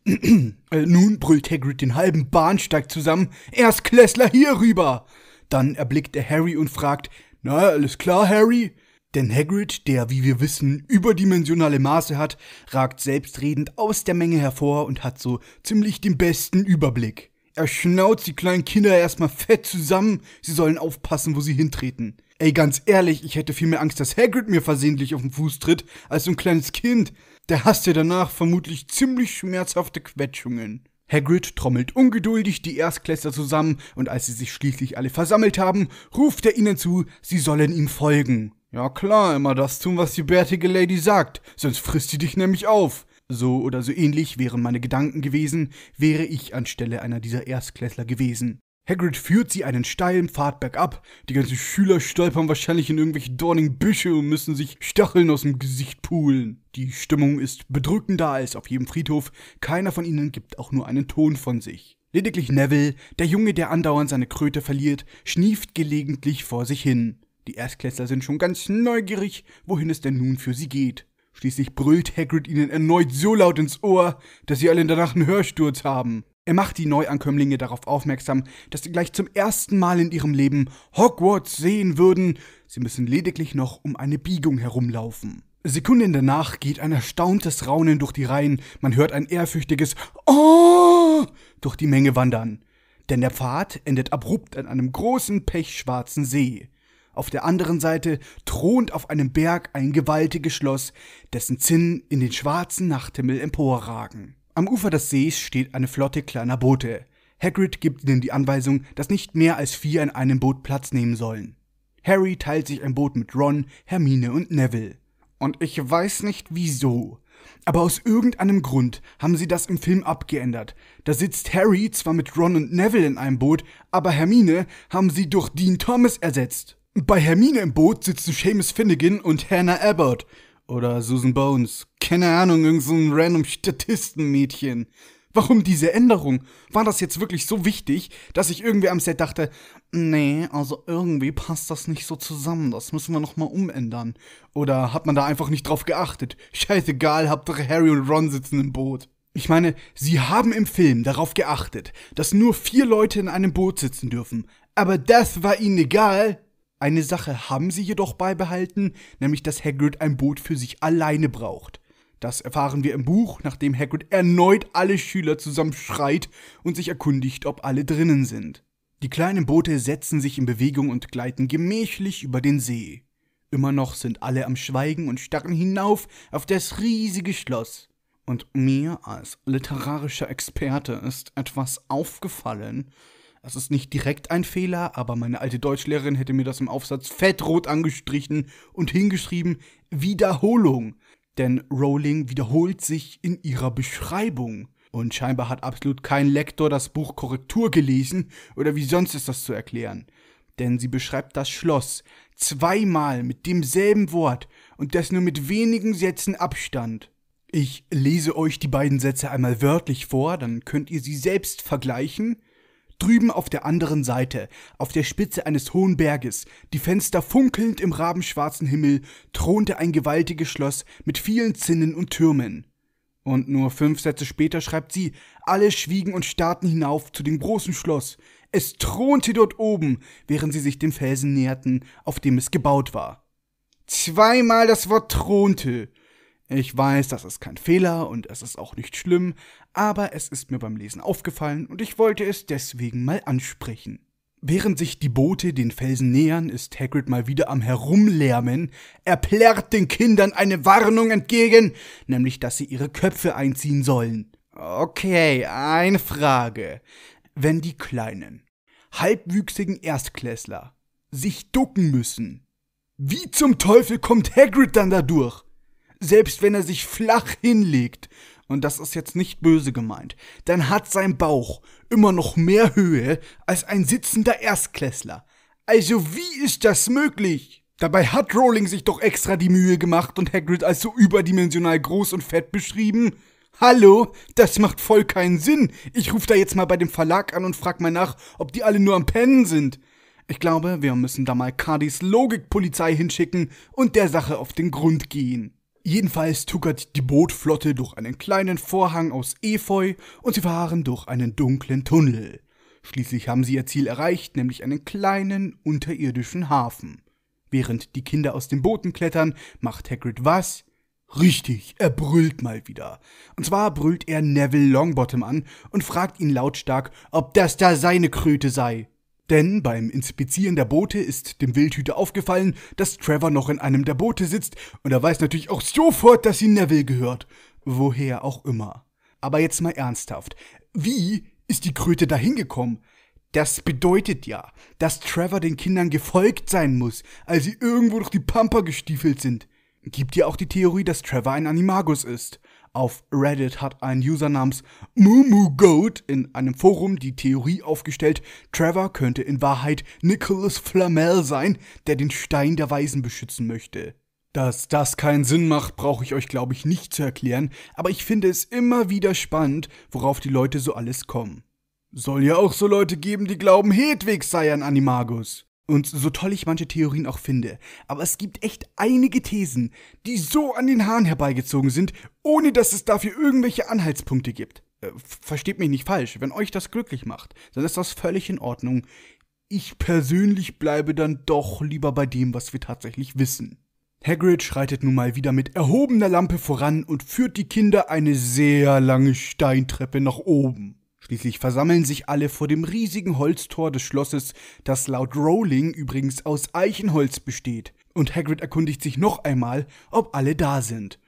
Äh, nun brüllt Hagrid den halben Bahnsteig zusammen. Erstklässler hier rüber! Dann erblickt er Harry und fragt, na, alles klar, Harry? Denn Hagrid, der, wie wir wissen, überdimensionale Maße hat, ragt selbstredend aus der Menge hervor und hat so ziemlich den besten Überblick. Er schnauzt die kleinen Kinder erstmal fett zusammen, sie sollen aufpassen, wo sie hintreten. Ey, ganz ehrlich, ich hätte viel mehr Angst, dass Hagrid mir versehentlich auf den Fuß tritt, als so ein kleines Kind. Der hasst ja danach vermutlich ziemlich schmerzhafte Quetschungen. Hagrid trommelt ungeduldig die Erstklässler zusammen und als sie sich schließlich alle versammelt haben, ruft er ihnen zu, sie sollen ihm folgen. Ja klar, immer das tun, was die bärtige Lady sagt, sonst frisst sie dich nämlich auf. So oder so ähnlich wären meine Gedanken gewesen, wäre ich anstelle einer dieser Erstklässler gewesen. Hagrid führt sie einen steilen Pfad bergab, die ganzen Schüler stolpern wahrscheinlich in irgendwelche dornigen Büsche und müssen sich Stacheln aus dem Gesicht pulen. Die Stimmung ist bedrückender als auf jedem Friedhof, keiner von ihnen gibt auch nur einen Ton von sich. Lediglich Neville, der Junge, der andauernd seine Kröte verliert, schnieft gelegentlich vor sich hin. Die Erstklässler sind schon ganz neugierig, wohin es denn nun für sie geht. Schließlich brüllt Hagrid ihnen erneut so laut ins Ohr, dass sie alle danach einen Hörsturz haben. Er macht die Neuankömmlinge darauf aufmerksam, dass sie gleich zum ersten Mal in ihrem Leben Hogwarts sehen würden. Sie müssen lediglich noch um eine Biegung herumlaufen. Sekunden danach geht ein erstauntes Raunen durch die Reihen. Man hört ein ehrfürchtiges Oh durch die Menge wandern. Denn der Pfad endet abrupt an einem großen pechschwarzen See. Auf der anderen Seite thront auf einem Berg ein gewaltiges Schloss, dessen Zinnen in den schwarzen Nachthimmel emporragen. Am Ufer des Sees steht eine Flotte kleiner Boote. Hagrid gibt ihnen die Anweisung, dass nicht mehr als vier in einem Boot Platz nehmen sollen. Harry teilt sich ein Boot mit Ron, Hermine und Neville. Und ich weiß nicht wieso. Aber aus irgendeinem Grund haben sie das im Film abgeändert. Da sitzt Harry zwar mit Ron und Neville in einem Boot, aber Hermine haben sie durch Dean Thomas ersetzt. Bei Hermine im Boot sitzen Seamus Finnegan und Hannah Abbott. Oder Susan Bones. Keine Ahnung, irgend so random Statistenmädchen. Warum diese Änderung? War das jetzt wirklich so wichtig, dass ich irgendwie am Set dachte, nee, also irgendwie passt das nicht so zusammen, das müssen wir nochmal umändern. Oder hat man da einfach nicht drauf geachtet? Scheißegal, Hauptsache Harry und Ron sitzen im Boot. Ich meine, sie haben im Film darauf geachtet, dass nur vier Leute in einem Boot sitzen dürfen. Aber das war ihnen egal. Eine Sache haben sie jedoch beibehalten, nämlich dass Hagrid ein Boot für sich alleine braucht. Das erfahren wir im Buch, nachdem Hagrid erneut alle Schüler zusammenschreit und sich erkundigt, ob alle drinnen sind. Die kleinen Boote setzen sich in Bewegung und gleiten gemächlich über den See. Immer noch sind alle am Schweigen und starren hinauf auf das riesige Schloss. Und mir als literarischer Experte ist etwas aufgefallen, das ist nicht direkt ein Fehler, aber meine alte Deutschlehrerin hätte mir das im Aufsatz fettrot angestrichen und hingeschrieben Wiederholung. Denn Rowling wiederholt sich in ihrer Beschreibung. Und scheinbar hat absolut kein Lektor das Buch Korrektur gelesen, oder wie sonst ist das zu erklären. Denn sie beschreibt das Schloss zweimal mit demselben Wort und das nur mit wenigen Sätzen Abstand. Ich lese euch die beiden Sätze einmal wörtlich vor, dann könnt ihr sie selbst vergleichen Drüben auf der anderen Seite, auf der Spitze eines hohen Berges, die Fenster funkelnd im rabenschwarzen Himmel, thronte ein gewaltiges Schloss mit vielen Zinnen und Türmen. Und nur fünf Sätze später schreibt sie, alle schwiegen und starrten hinauf zu dem großen Schloss. Es thronte dort oben, während sie sich dem Felsen näherten, auf dem es gebaut war. Zweimal das Wort thronte. Ich weiß, das ist kein Fehler und es ist auch nicht schlimm, aber es ist mir beim Lesen aufgefallen und ich wollte es deswegen mal ansprechen. Während sich die Boote den Felsen nähern, ist Hagrid mal wieder am Herumlärmen. Er plärrt den Kindern eine Warnung entgegen, nämlich, dass sie ihre Köpfe einziehen sollen. Okay, eine Frage. Wenn die kleinen, halbwüchsigen Erstklässler sich ducken müssen, wie zum Teufel kommt Hagrid dann dadurch? Selbst wenn er sich flach hinlegt und das ist jetzt nicht böse gemeint, dann hat sein Bauch immer noch mehr Höhe als ein sitzender Erstklässler. Also wie ist das möglich? Dabei hat Rowling sich doch extra die Mühe gemacht und Hagrid als so überdimensional groß und fett beschrieben. Hallo, das macht voll keinen Sinn. Ich rufe da jetzt mal bei dem Verlag an und frag mal nach, ob die alle nur am Pennen sind. Ich glaube, wir müssen da mal Cardis Logikpolizei hinschicken und der Sache auf den Grund gehen. Jedenfalls tuckert die Bootflotte durch einen kleinen Vorhang aus Efeu und sie fahren durch einen dunklen Tunnel. Schließlich haben sie ihr Ziel erreicht, nämlich einen kleinen unterirdischen Hafen. Während die Kinder aus den Booten klettern, macht Hagrid was? Richtig, er brüllt mal wieder. Und zwar brüllt er Neville Longbottom an und fragt ihn lautstark, ob das da seine Kröte sei. Denn beim Inspizieren der Boote ist dem Wildhüter aufgefallen, dass Trevor noch in einem der Boote sitzt und er weiß natürlich auch sofort, dass sie Neville gehört. Woher auch immer. Aber jetzt mal ernsthaft. Wie ist die Kröte da hingekommen? Das bedeutet ja, dass Trevor den Kindern gefolgt sein muss, als sie irgendwo durch die Pampa gestiefelt sind. Gibt ja auch die Theorie, dass Trevor ein Animagus ist. Auf Reddit hat ein User namens MumuGoat in einem Forum die Theorie aufgestellt, Trevor könnte in Wahrheit Nicholas Flamel sein, der den Stein der Weisen beschützen möchte. Dass das keinen Sinn macht, brauche ich euch, glaube ich, nicht zu erklären, aber ich finde es immer wieder spannend, worauf die Leute so alles kommen. Soll ja auch so Leute geben, die glauben, Hedwig sei ein Animagus. Und so toll ich manche Theorien auch finde, aber es gibt echt einige Thesen, die so an den Haaren herbeigezogen sind, ohne dass es dafür irgendwelche Anhaltspunkte gibt. Äh, versteht mich nicht falsch, wenn euch das glücklich macht, dann ist das völlig in Ordnung. Ich persönlich bleibe dann doch lieber bei dem, was wir tatsächlich wissen. Hagrid schreitet nun mal wieder mit erhobener Lampe voran und führt die Kinder eine sehr lange Steintreppe nach oben. Schließlich versammeln sich alle vor dem riesigen Holztor des Schlosses, das laut Rowling übrigens aus Eichenholz besteht. Und Hagrid erkundigt sich noch einmal, ob alle da sind.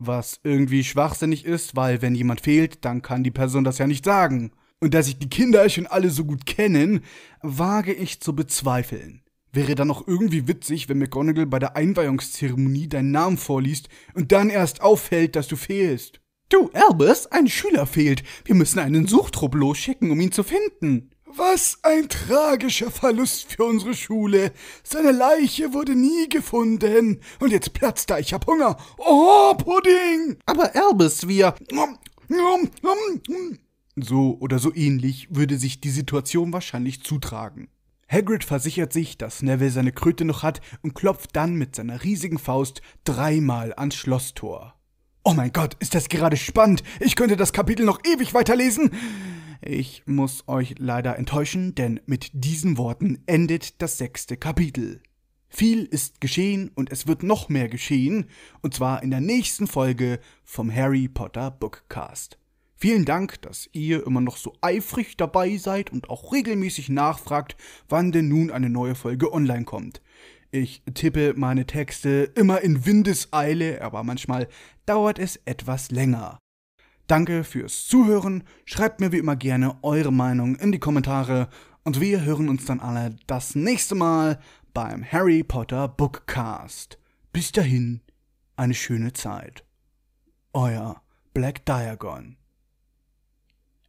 Was irgendwie schwachsinnig ist, weil wenn jemand fehlt, dann kann die Person das ja nicht sagen. Und da sich die Kinder schon alle so gut kennen, wage ich zu bezweifeln. Wäre dann auch irgendwie witzig, wenn McGonagall bei der Einweihungszeremonie deinen Namen vorliest und dann erst auffällt, dass du fehlst. Du, Albus, ein Schüler fehlt. Wir müssen einen Suchtrupp losschicken, um ihn zu finden. Was ein tragischer Verlust für unsere Schule. Seine Leiche wurde nie gefunden. Und jetzt platzt er. Ich hab Hunger. Oh, Pudding! Aber Albus, wir. So oder so ähnlich würde sich die Situation wahrscheinlich zutragen. Hagrid versichert sich, dass Neville seine Kröte noch hat und klopft dann mit seiner riesigen Faust dreimal ans Schlosstor. Oh mein Gott, ist das gerade spannend. Ich könnte das Kapitel noch ewig weiterlesen. Ich muss euch leider enttäuschen, denn mit diesen Worten endet das sechste Kapitel. Viel ist geschehen und es wird noch mehr geschehen, und zwar in der nächsten Folge vom Harry Potter Bookcast. Vielen Dank, dass ihr immer noch so eifrig dabei seid und auch regelmäßig nachfragt, wann denn nun eine neue Folge online kommt. Ich tippe meine Texte immer in Windeseile, aber manchmal dauert es etwas länger. Danke fürs Zuhören, schreibt mir wie immer gerne eure Meinung in die Kommentare und wir hören uns dann alle das nächste Mal beim Harry Potter Bookcast. Bis dahin, eine schöne Zeit. Euer Black Diagon.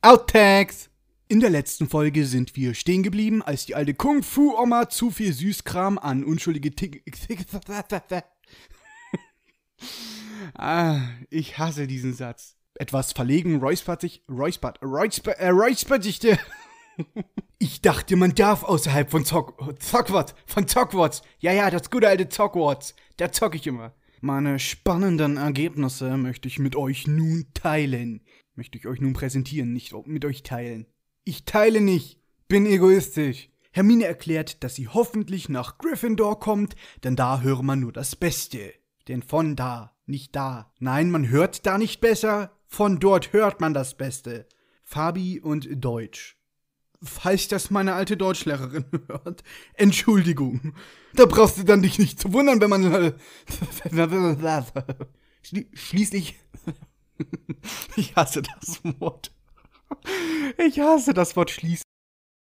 Outtakes! In der letzten Folge sind wir stehen geblieben, als die alte Kung-Fu-Oma zu viel Süßkram an unschuldige Tick. [LAUGHS] ah, ich hasse diesen Satz. Etwas verlegen räuspert sich. Räuspert. Räuspert. Äh, räuspert sich der. [LAUGHS] ich dachte, man darf außerhalb von Zock. Zockwatz. Von Zockwatz. Ja, ja, das gute alte Zockwatz. Da zock ich immer. Meine spannenden Ergebnisse möchte ich mit euch nun teilen. Möchte ich euch nun präsentieren, nicht mit euch teilen. Ich teile nicht, bin egoistisch. Hermine erklärt, dass sie hoffentlich nach Gryffindor kommt, denn da höre man nur das Beste. Denn von da, nicht da. Nein, man hört da nicht besser, von dort hört man das Beste. Fabi und Deutsch. Falls das meine alte Deutschlehrerin [LAUGHS] hört, Entschuldigung. Da brauchst du dann dich nicht zu wundern, wenn man. [LAUGHS] Schließlich. [LAUGHS] Ich hasse das Wort. Ich hasse das Wort schließlich.